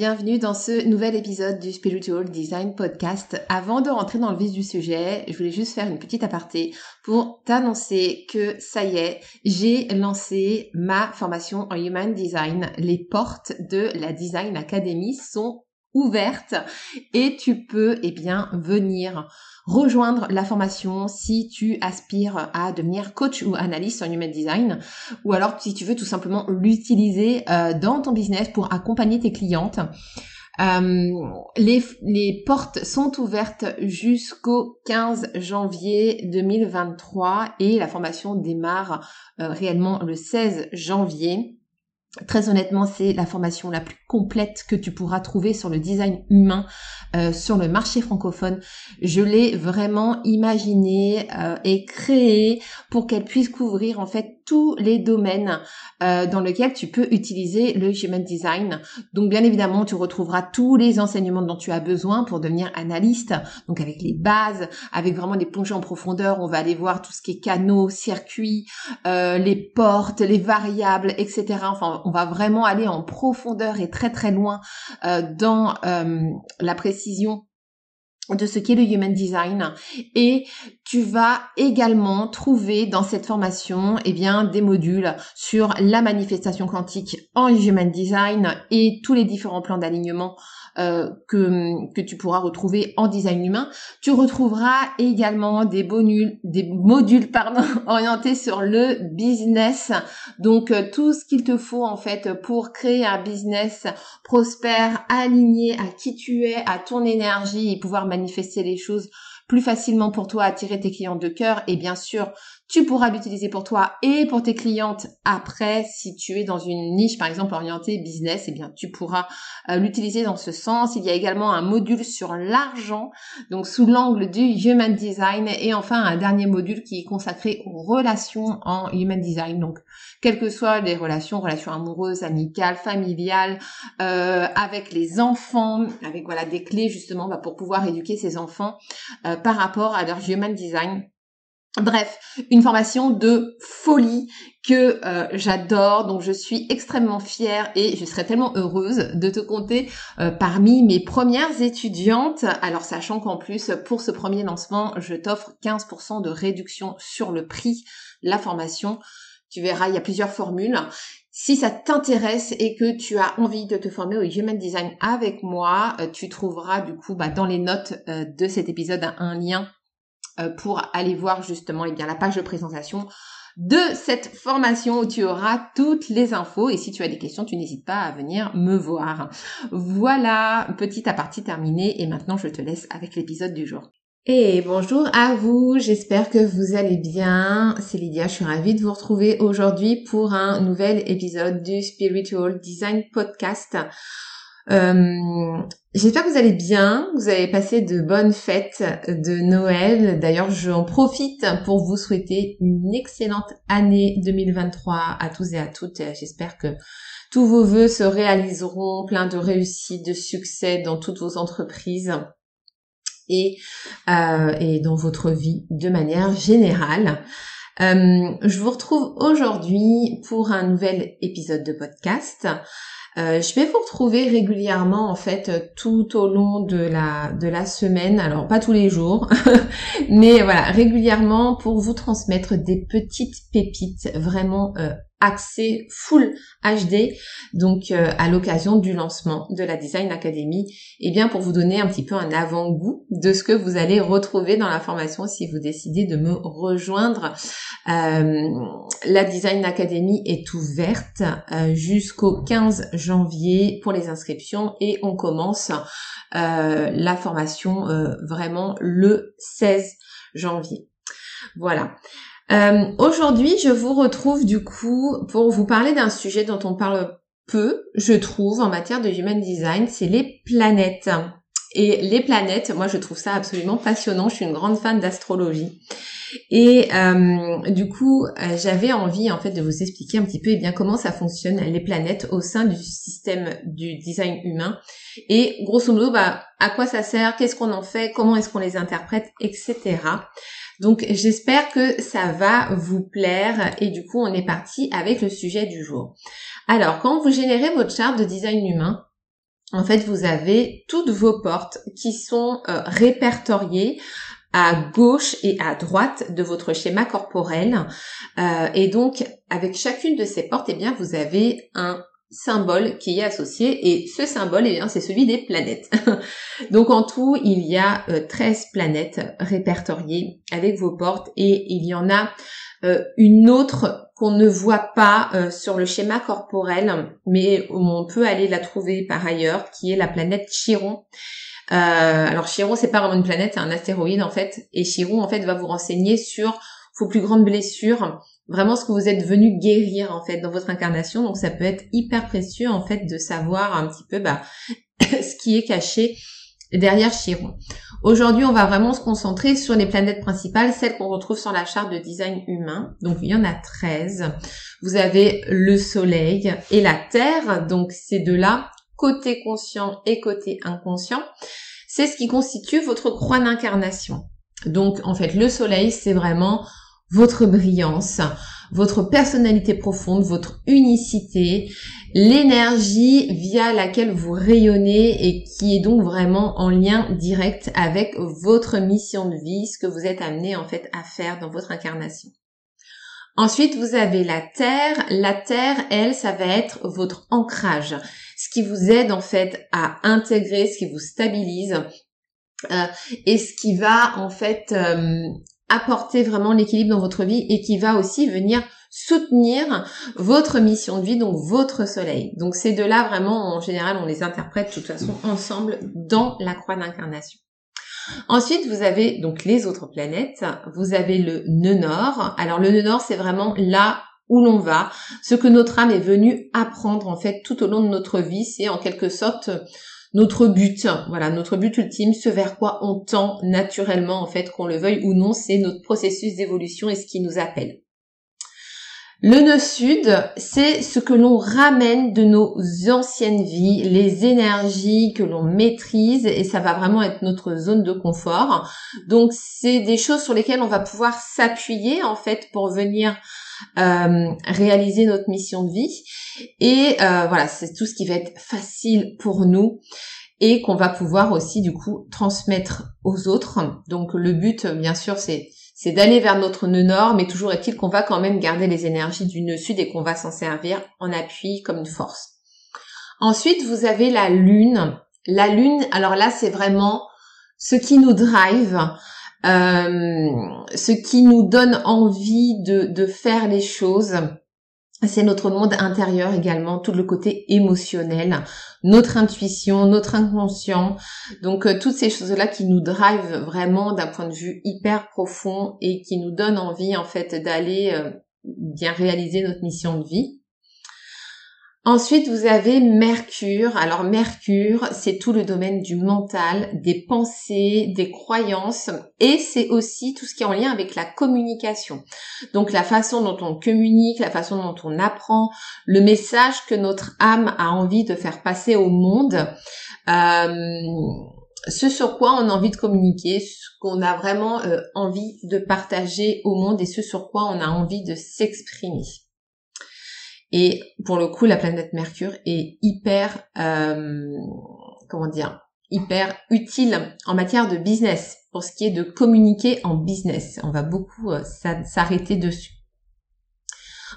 Bienvenue dans ce nouvel épisode du Spiritual Design Podcast. Avant de rentrer dans le vif du sujet, je voulais juste faire une petite aparté pour t'annoncer que ça y est, j'ai lancé ma formation en Human Design. Les portes de la Design Academy sont ouvertes et tu peux eh bien venir rejoindre la formation si tu aspires à devenir coach ou analyste en human design ou alors si tu veux tout simplement l'utiliser euh, dans ton business pour accompagner tes clientes. Euh, les, les, portes sont ouvertes jusqu'au 15 janvier 2023 et la formation démarre euh, réellement le 16 janvier. Très honnêtement, c'est la formation la plus complète que tu pourras trouver sur le design humain euh, sur le marché francophone. Je l'ai vraiment imaginée euh, et créée pour qu'elle puisse couvrir en fait tous les domaines euh, dans lesquels tu peux utiliser le Human Design. Donc bien évidemment, tu retrouveras tous les enseignements dont tu as besoin pour devenir analyste. Donc avec les bases, avec vraiment des plongées en profondeur, on va aller voir tout ce qui est canaux, circuits, les portes, les variables, etc. Enfin, on va vraiment aller en profondeur et très très loin euh, dans la précision de ce qu'est le Human Design. Et tu vas également trouver dans cette formation eh bien des modules sur la manifestation quantique en Human Design et tous les différents plans d'alignement euh, que, que tu pourras retrouver en design humain. Tu retrouveras également des bonus, des modules pardon, orientés sur le business. Donc euh, tout ce qu'il te faut en fait pour créer un business prospère, aligné à qui tu es, à ton énergie et pouvoir manifester les choses plus facilement pour toi attirer tes clients de cœur et bien sûr tu pourras l'utiliser pour toi et pour tes clientes après. Si tu es dans une niche, par exemple, orientée business, eh bien, tu pourras euh, l'utiliser dans ce sens. Il y a également un module sur l'argent, donc sous l'angle du Human Design. Et enfin, un dernier module qui est consacré aux relations en Human Design. Donc, quelles que soient les relations, relations amoureuses, amicales, familiales, euh, avec les enfants, avec voilà des clés justement bah, pour pouvoir éduquer ces enfants euh, par rapport à leur Human Design Bref, une formation de folie que euh, j'adore, donc je suis extrêmement fière et je serais tellement heureuse de te compter euh, parmi mes premières étudiantes. Alors sachant qu'en plus, pour ce premier lancement, je t'offre 15% de réduction sur le prix la formation. Tu verras, il y a plusieurs formules. Si ça t'intéresse et que tu as envie de te former au Human Design avec moi, euh, tu trouveras du coup bah, dans les notes de cet épisode un lien pour aller voir justement eh bien, la page de présentation de cette formation où tu auras toutes les infos et si tu as des questions, tu n'hésites pas à venir me voir. Voilà, petite aparté terminée et maintenant je te laisse avec l'épisode du jour. Et bonjour à vous, j'espère que vous allez bien. C'est Lydia, je suis ravie de vous retrouver aujourd'hui pour un nouvel épisode du Spiritual Design Podcast. Euh, j'espère que vous allez bien, vous avez passé de bonnes fêtes de Noël. D'ailleurs, j'en profite pour vous souhaiter une excellente année 2023 à tous et à toutes. J'espère que tous vos vœux se réaliseront, plein de réussite, de succès dans toutes vos entreprises et, euh, et dans votre vie de manière générale. Euh, je vous retrouve aujourd'hui pour un nouvel épisode de podcast. Euh, je vais vous retrouver régulièrement en fait tout au long de la de la semaine, alors pas tous les jours, mais voilà régulièrement pour vous transmettre des petites pépites vraiment euh, accès full HD, donc euh, à l'occasion du lancement de la Design Academy, et eh bien pour vous donner un petit peu un avant-goût de ce que vous allez retrouver dans la formation si vous décidez de me rejoindre. Euh, la Design Academy est ouverte euh, jusqu'au 15 janvier pour les inscriptions et on commence la formation vraiment le 16 janvier. Voilà. Euh, aujourd'hui, je vous retrouve du coup pour vous parler d'un sujet dont on parle peu, je trouve, en matière de human design, c'est les planètes. Et les planètes, moi je trouve ça absolument passionnant, je suis une grande fan d'astrologie. Et euh, du coup, euh, j'avais envie en fait de vous expliquer un petit peu eh bien comment ça fonctionne les planètes au sein du système du design humain et grosso modo bah à quoi ça sert, qu'est-ce qu'on en fait, comment est-ce qu'on les interprète, etc. Donc j'espère que ça va vous plaire et du coup on est parti avec le sujet du jour. Alors quand vous générez votre charte de design humain, en fait vous avez toutes vos portes qui sont euh, répertoriées à gauche et à droite de votre schéma corporel. Euh, et donc, avec chacune de ces portes, eh bien, vous avez un symbole qui est associé et ce symbole eh bien c'est celui des planètes. Donc en tout, il y a 13 euh, planètes répertoriées avec vos portes et il y en a euh, une autre qu'on ne voit pas euh, sur le schéma corporel mais on peut aller la trouver par ailleurs qui est la planète Chiron. alors Chiron c'est pas vraiment une planète, c'est un astéroïde en fait et Chiron en fait va vous renseigner sur vos plus grandes blessures, vraiment ce que vous êtes venu guérir en fait dans votre incarnation. Donc ça peut être hyper précieux en fait de savoir un petit peu bah, ce qui est caché derrière Chiron. Aujourd'hui, on va vraiment se concentrer sur les planètes principales, celles qu'on retrouve sur la charte de design humain. Donc il y en a 13. Vous avez le Soleil et la Terre, donc ces deux-là, côté conscient et côté inconscient. C'est ce qui constitue votre croix d'incarnation. Donc en fait, le Soleil, c'est vraiment votre brillance, votre personnalité profonde, votre unicité, l'énergie via laquelle vous rayonnez et qui est donc vraiment en lien direct avec votre mission de vie, ce que vous êtes amené en fait à faire dans votre incarnation. Ensuite, vous avez la terre. La terre, elle, ça va être votre ancrage, ce qui vous aide en fait à intégrer, ce qui vous stabilise, euh, et ce qui va en fait euh, apporter vraiment l'équilibre dans votre vie et qui va aussi venir soutenir votre mission de vie, donc votre soleil. Donc ces deux-là, vraiment, en général, on les interprète de toute façon ensemble dans la croix d'incarnation. Ensuite, vous avez donc les autres planètes. Vous avez le nœud nord. Alors le nœud nord, c'est vraiment là où l'on va, ce que notre âme est venue apprendre en fait tout au long de notre vie. C'est en quelque sorte notre but, voilà, notre but ultime, ce vers quoi on tend naturellement, en fait, qu'on le veuille ou non, c'est notre processus d'évolution et ce qui nous appelle. Le nœud sud, c'est ce que l'on ramène de nos anciennes vies, les énergies que l'on maîtrise et ça va vraiment être notre zone de confort. Donc c'est des choses sur lesquelles on va pouvoir s'appuyer en fait pour venir euh, réaliser notre mission de vie. Et euh, voilà, c'est tout ce qui va être facile pour nous et qu'on va pouvoir aussi du coup transmettre aux autres. Donc le but, bien sûr, c'est c'est d'aller vers notre nœud nord, mais toujours est-il qu'on va quand même garder les énergies du nœud sud et qu'on va s'en servir en appui comme une force. Ensuite, vous avez la lune. La lune, alors là, c'est vraiment ce qui nous drive, ce qui nous donne envie de, de faire les choses. C'est notre monde intérieur également, tout le côté émotionnel, notre intuition, notre inconscient. Donc euh, toutes ces choses-là qui nous drivent vraiment d'un point de vue hyper profond et qui nous donnent envie en fait d'aller euh, bien réaliser notre mission de vie. Ensuite, vous avez Mercure. Alors Mercure, c'est tout le domaine du mental, des pensées, des croyances et c'est aussi tout ce qui est en lien avec la communication. Donc la façon dont on communique, la façon dont on apprend, le message que notre âme a envie de faire passer au monde. Euh, ce sur quoi on a envie de communiquer, ce qu'on a vraiment euh, envie de partager au monde et ce sur quoi on a envie de s'exprimer. Et pour le coup, la planète Mercure est hyper, euh, comment dire, hyper utile en matière de business, pour ce qui est de communiquer en business. On va beaucoup euh, s'arrêter dessus.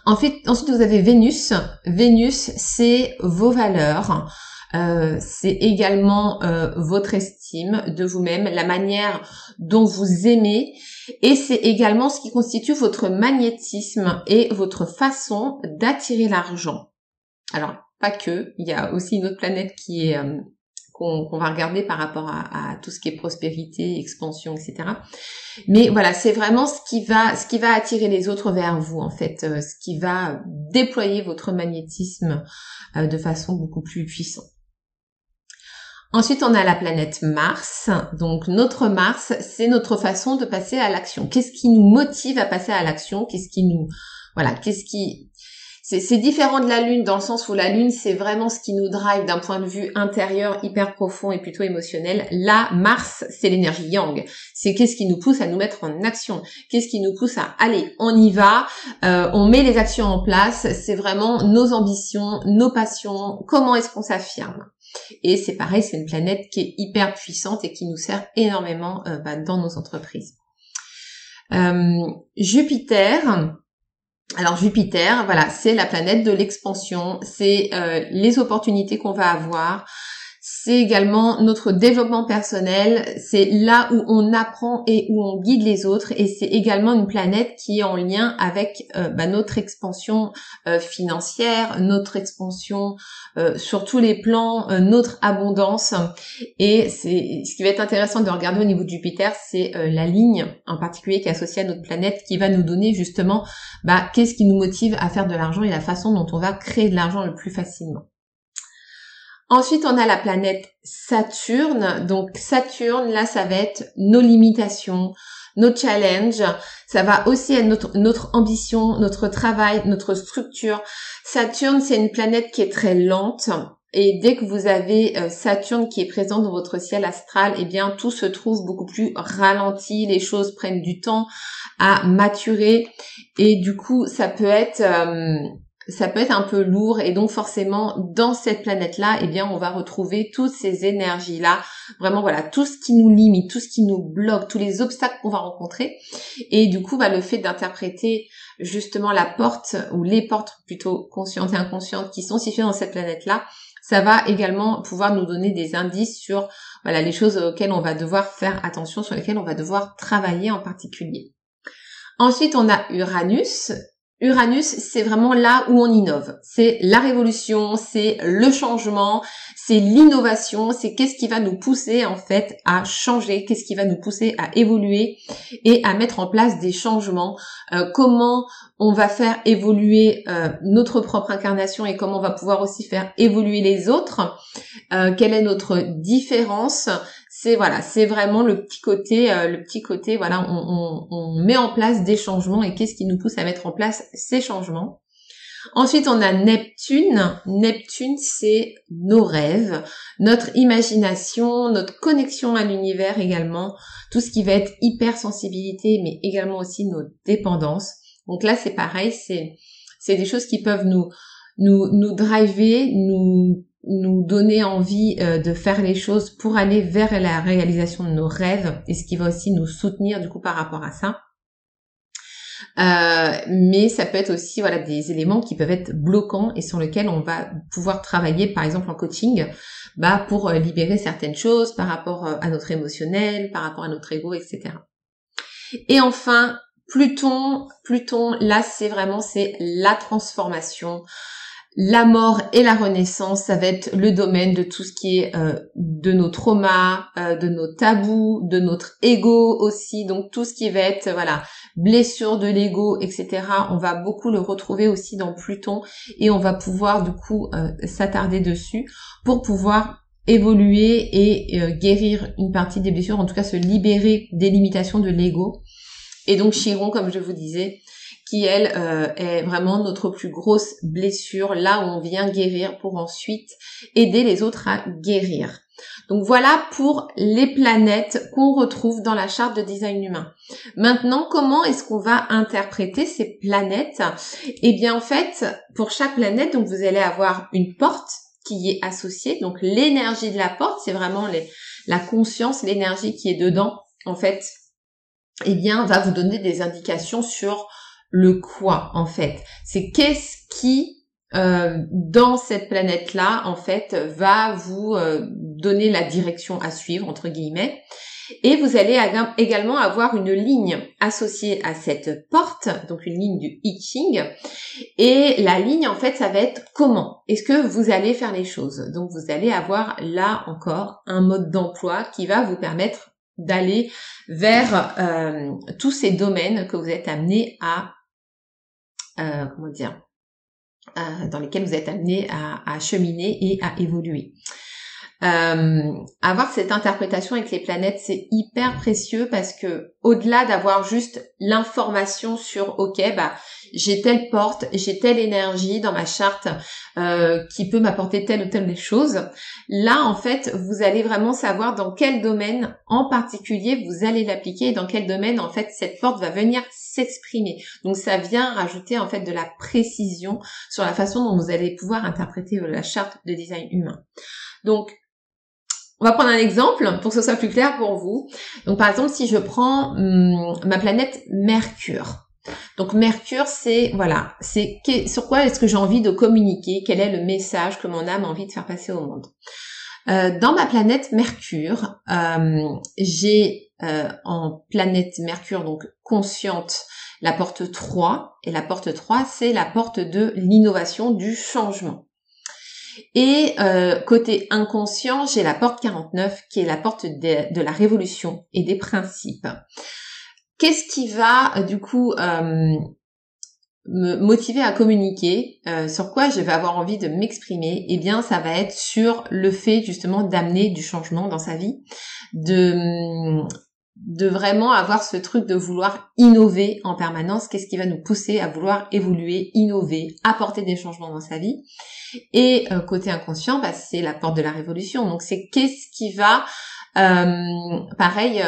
Ensuite, ensuite, vous avez Vénus. Vénus, c'est vos valeurs. Euh, c'est également euh, votre estime de vous-même, la manière dont vous aimez, et c'est également ce qui constitue votre magnétisme et votre façon d'attirer l'argent. Alors, pas que, il y a aussi une autre planète qui est euh, qu'on va regarder par rapport à, tout ce qui est prospérité, expansion, etc. Mais voilà, c'est vraiment ce qui va, ce qui va attirer les autres vers vous en fait, ce qui va déployer votre magnétisme de façon beaucoup plus puissante. Ensuite, on a la planète Mars. Donc, notre Mars, c'est notre façon de passer à l'action. Qu'est-ce qui nous motive à passer à l'action? Qu'est-ce qui nous, voilà, qu'est-ce qui, c'est différent de la Lune dans le sens où la Lune, c'est vraiment ce qui nous drive d'un point de vue intérieur hyper profond et plutôt émotionnel. Là, Mars, c'est l'énergie Yang. C'est qu'est-ce qui nous pousse à nous mettre en action. Qu'est-ce qui nous pousse à aller, on y va, euh, on met les actions en place. C'est vraiment nos ambitions, nos passions. Comment est-ce qu'on s'affirme? Et c'est pareil, c'est une planète qui est hyper puissante et qui nous sert énormément euh, bah, dans nos entreprises. Euh, Jupiter, alors Jupiter, voilà, c'est la planète de l'expansion, c'est euh, les opportunités qu'on va avoir, c'est également notre développement personnel, c'est là où on apprend et où on guide les autres. Et c'est également une planète qui est en lien avec euh, bah, notre expansion euh, financière, notre expansion euh, sur tous les plans, notre abondance. Et c'est ce qui va être intéressant de regarder au niveau de Jupiter, c'est la ligne en particulier qui est associée à notre planète qui va nous donner justement bah, qu'est-ce qui nous motive à faire de l'argent et la façon dont on va créer de l'argent le plus facilement. Ensuite, on a la planète Saturne. Donc Saturne, là, ça va être nos limitations, nos challenges. Ça va aussi être notre, notre ambition, notre travail, notre structure. Saturne, c'est une planète qui est très lente. Et dès que vous avez euh, Saturne qui est présent dans votre ciel astral, eh bien tout se trouve beaucoup plus ralenti, les choses prennent du temps à maturer et du coup ça peut être euh, ça peut être un peu lourd et donc forcément dans cette planète là eh bien on va retrouver toutes ces énergies là vraiment voilà tout ce qui nous limite tout ce qui nous bloque tous les obstacles qu'on va rencontrer. Et du coup bah, le fait d'interpréter justement la porte ou les portes plutôt conscientes et inconscientes qui sont situées dans cette planète là ça va également pouvoir nous donner des indices sur voilà les choses auxquelles on va devoir faire attention sur lesquelles on va devoir travailler en particulier. Ensuite, on a Uranus Uranus, c'est vraiment là où on innove. C'est la révolution, c'est le changement, c'est l'innovation, c'est qu'est-ce qui va nous pousser en fait à changer, qu'est-ce qui va nous pousser à évoluer et à mettre en place des changements, euh, comment on va faire évoluer euh, notre propre incarnation et comment on va pouvoir aussi faire évoluer les autres, euh, quelle est notre différence, c'est voilà, c'est vraiment le petit côté, euh, le petit côté, voilà, on, met en place des changements et qu'est-ce qui nous pousse à mettre en place ces changements. Ensuite, on a Neptune. Neptune, c'est nos rêves, notre imagination, notre connexion à l'univers également, tout ce qui va être hypersensibilité, mais également aussi nos dépendances. Donc là, c'est pareil, c'est c'est des choses qui peuvent nous nous nous driver, nous nous donner envie euh, de faire les choses pour aller vers la réalisation de nos rêves et ce qui va aussi nous soutenir du coup par rapport à ça. Euh, mais ça peut être aussi voilà des éléments qui peuvent être bloquants et sur lesquels on va pouvoir travailler par exemple en coaching bah pour euh, libérer certaines choses par rapport à notre émotionnel, par rapport à notre ego, etc. Et enfin Pluton, Pluton, là c'est vraiment c'est la transformation, la mort et la renaissance, ça va être le domaine de tout ce qui est euh, de nos traumas, euh, de nos tabous, de notre ego aussi, donc tout ce qui va être voilà blessure de l'ego, etc. On va beaucoup le retrouver aussi dans Pluton et on va pouvoir du coup euh, s'attarder dessus pour pouvoir évoluer et guérir une partie des blessures, en tout cas se libérer des limitations de l'ego. Et donc Chiron, comme je vous disais, elle euh, est vraiment notre plus grosse blessure, là où on vient guérir pour ensuite aider les autres à guérir. Donc voilà pour les planètes qu'on retrouve dans la charte de design humain. Maintenant, comment est-ce qu'on va interpréter ces planètes? Eh bien en fait, pour chaque planète, donc vous allez avoir une porte qui est associée. Donc l'énergie de la porte, c'est vraiment la conscience, l'énergie qui est dedans. En fait, eh bien, va vous donner des indications sur le quoi en fait. C'est qu'est-ce qui euh, dans cette planète-là, en fait, va vous euh, donner la direction à suivre, entre guillemets. Et vous allez également avoir une ligne associée à cette porte, donc une ligne du I Ching. Et la ligne, en fait, ça va être comment? Est-ce que vous allez faire les choses? Donc vous allez avoir là encore un mode d'emploi qui va vous permettre d'aller vers euh, tous ces domaines que vous êtes amené à comment dire euh, dans lesquels vous êtes amené à, cheminer et à évoluer. Euh, avoir cette interprétation avec les planètes, c'est hyper précieux parce que au-delà d'avoir juste l'information sur OK, bah j'ai telle porte, j'ai telle énergie dans ma charte euh, qui peut m'apporter telle ou telle chose. Là, en fait, vous allez vraiment savoir dans quel domaine en particulier vous allez l'appliquer et dans quel domaine, en fait, cette porte va venir s'exprimer. Donc, ça vient rajouter, en fait, de la précision sur la façon dont vous allez pouvoir interpréter euh, la charte de design humain. Donc, on va prendre un exemple pour que ce soit plus clair pour vous. Donc par exemple, si je prends hum, ma planète Mercure. Donc Mercure, c'est voilà, c'est sur quoi est-ce que j'ai envie de communiquer, quel est le message que mon âme a envie de faire passer au monde? Euh, dans ma planète Mercure, euh, j'ai euh, en planète Mercure donc consciente la porte 3 et la porte 3 c'est la porte de l'innovation du changement. Et côté inconscient, j'ai la porte 49 qui est la porte de la révolution et des principes. Qu'est-ce qui va euh, du coup euh, me motiver à communiquer, euh, sur quoi je vais avoir envie de m'exprimer, eh bien ça va être sur le fait justement d'amener du changement dans sa vie, de de vraiment avoir ce truc de vouloir innover en permanence, qu'est-ce qui va nous pousser à vouloir évoluer, innover, apporter des changements dans sa vie? Et côté inconscient, bah, c'est la porte de la révolution. Donc c'est qu'est-ce qui va, pareil,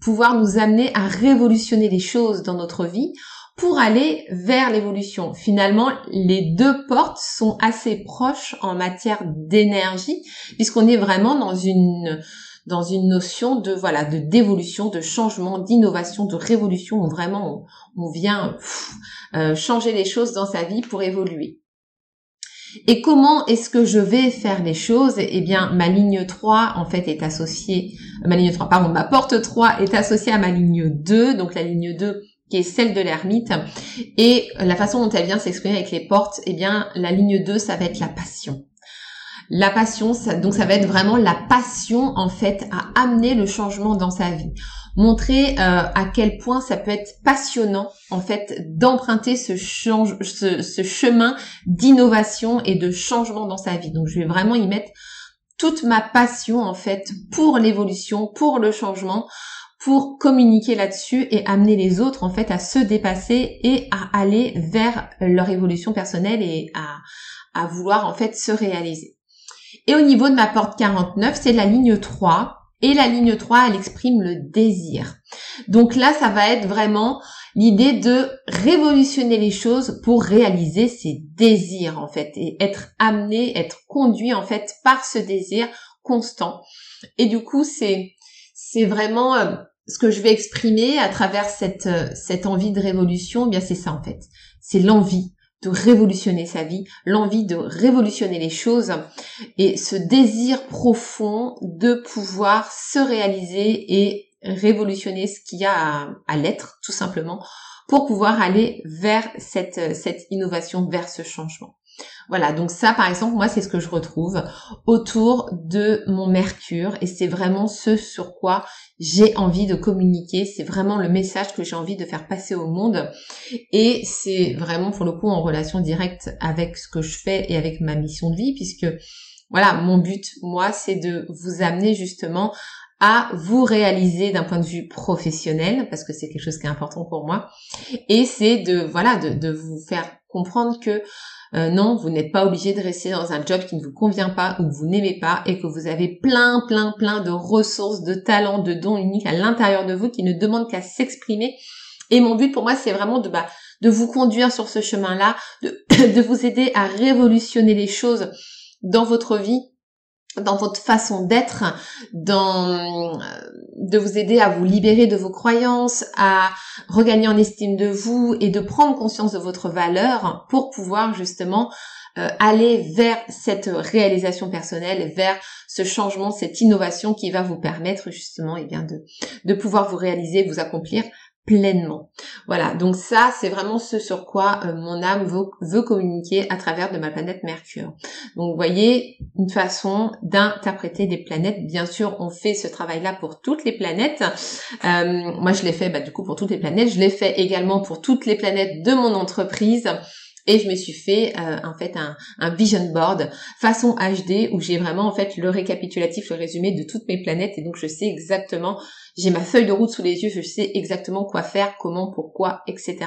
pouvoir nous amener à révolutionner les choses dans notre vie pour aller vers l'évolution. Finalement, les deux portes sont assez proches en matière d'énergie puisqu'on est vraiment dans une dans une notion de voilà de d'évolution, de changement, d'innovation, de révolution où vraiment on, vient euh, changer les choses dans sa vie pour évoluer. Et comment est-ce que je vais faire les choses? Eh bien, ma ligne 3, en fait, est associée, ma ligne 3, pardon, ma porte 3 est associée à ma ligne 2, donc la ligne 2 qui est celle de l'ermite. Et la façon dont elle vient s'exprimer avec les portes, eh bien, la ligne 2, ça va être la passion. La passion, donc ça va être vraiment la passion, en fait, à amener le changement dans sa vie montrer euh, à quel point ça peut être passionnant en fait d'emprunter ce, chemin d'innovation et de changement dans sa vie. Donc je vais vraiment y mettre toute ma passion en fait pour l'évolution, pour le changement, pour communiquer là-dessus et amener les autres en fait à se dépasser et à aller vers leur évolution personnelle et à, à vouloir en fait se réaliser. Et au niveau de ma porte 49, c'est la ligne 3 et la ligne 3, elle exprime le désir. Donc là, ça va être vraiment l'idée de révolutionner les choses pour réaliser ses désirs, en fait, et être amené, être conduit, en fait, par ce désir constant. Et du coup, c'est, c'est vraiment euh, ce que je vais exprimer à travers cette, euh, cette envie de révolution, eh bien c'est ça, en fait. C'est l'envie de révolutionner sa vie, l'envie de révolutionner les choses et ce désir profond de pouvoir se réaliser et révolutionner ce qu'il y a à, l'être tout simplement pour pouvoir aller vers cette, cette innovation, vers ce changement. Voilà, donc ça par exemple, moi c'est ce que je retrouve autour de mon Mercure et c'est vraiment ce sur quoi j'ai envie de communiquer, c'est vraiment le message que j'ai envie de faire passer au monde et c'est vraiment pour le coup en relation directe avec ce que je fais et avec ma mission de vie puisque voilà, mon but moi c'est de vous amener justement à vous réaliser d'un point de vue professionnel parce que c'est quelque chose qui est important pour moi et c'est de voilà de, de vous faire comprendre que Euh, non, vous n'êtes pas obligé de rester dans un job qui ne vous convient pas ou que vous n'aimez pas et que vous avez plein, plein, plein de ressources, de talents, de dons uniques à l'intérieur de vous qui ne demandent qu'à s'exprimer. Et mon but pour moi, c'est vraiment de, bah, vous conduire sur ce chemin-là, de vous aider à révolutionner les choses dans votre vie dans votre façon d'être, dans de vous aider à vous libérer de vos croyances, à regagner en estime de vous et de prendre conscience de votre valeur pour pouvoir justement euh, aller vers cette réalisation personnelle, vers ce changement, cette innovation qui va vous permettre justement eh bien de, de pouvoir vous réaliser, vous accomplir pleinement. Voilà, donc ça, c'est vraiment ce sur quoi euh, mon âme veut, communiquer à travers de ma planète Mercure. Donc, vous voyez, une façon d'interpréter des planètes. Bien sûr, on fait ce travail-là pour toutes les planètes. Euh, moi, je l'ai fait, bah, du coup, pour toutes les planètes. Je l'ai fait également pour toutes les planètes de mon entreprise. Et je me suis fait euh, en fait un, un, vision board façon HD où j'ai vraiment en fait le récapitulatif, le résumé de toutes mes planètes et donc je sais exactement j'ai ma feuille de route sous les yeux, je sais exactement quoi faire, comment, pourquoi, etc.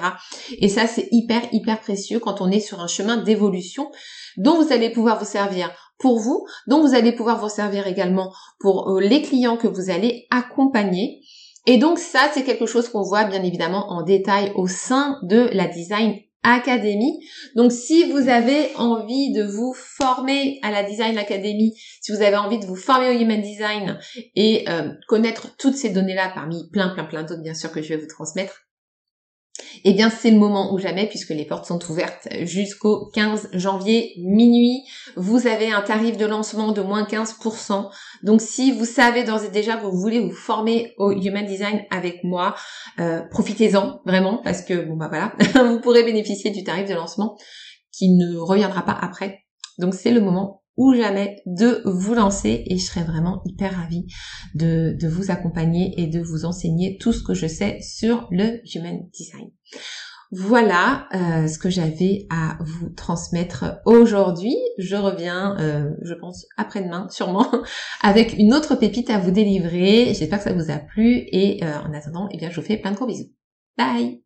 Et ça, c'est hyper, hyper précieux quand on est sur un chemin d'évolution dont vous allez pouvoir vous servir pour vous, dont vous allez pouvoir vous servir également pour euh, les clients que vous allez accompagner. Et donc ça, c'est quelque chose qu'on voit bien évidemment en détail au sein de la Design Academy. Donc si vous avez envie de vous former à la Design Academy, si vous avez envie de vous former au Human Design et euh, connaître toutes ces données-là parmi plein plein plein d'autres bien sûr que je vais vous transmettre, eh bien c'est le moment ou jamais puisque les portes sont ouvertes jusqu'au 15 janvier minuit. Vous avez un tarif de lancement de moins 15%. Donc si vous savez d'ores et déjà que vous voulez vous former au Human Design avec moi, euh, profitez-en vraiment parce que bon bah voilà, vous pourrez bénéficier du tarif de lancement qui ne reviendra pas après. Donc c'est le moment ou jamais de vous lancer et je serais vraiment hyper ravie de, de vous accompagner et de vous enseigner tout ce que je sais sur le Human Design. Voilà euh, ce que j'avais à vous transmettre aujourd'hui. Je reviens, euh, je pense, après-demain, sûrement, avec une autre pépite à vous délivrer. J'espère que ça vous a plu et euh, en attendant, eh bien, je vous fais plein de gros bisous. Bye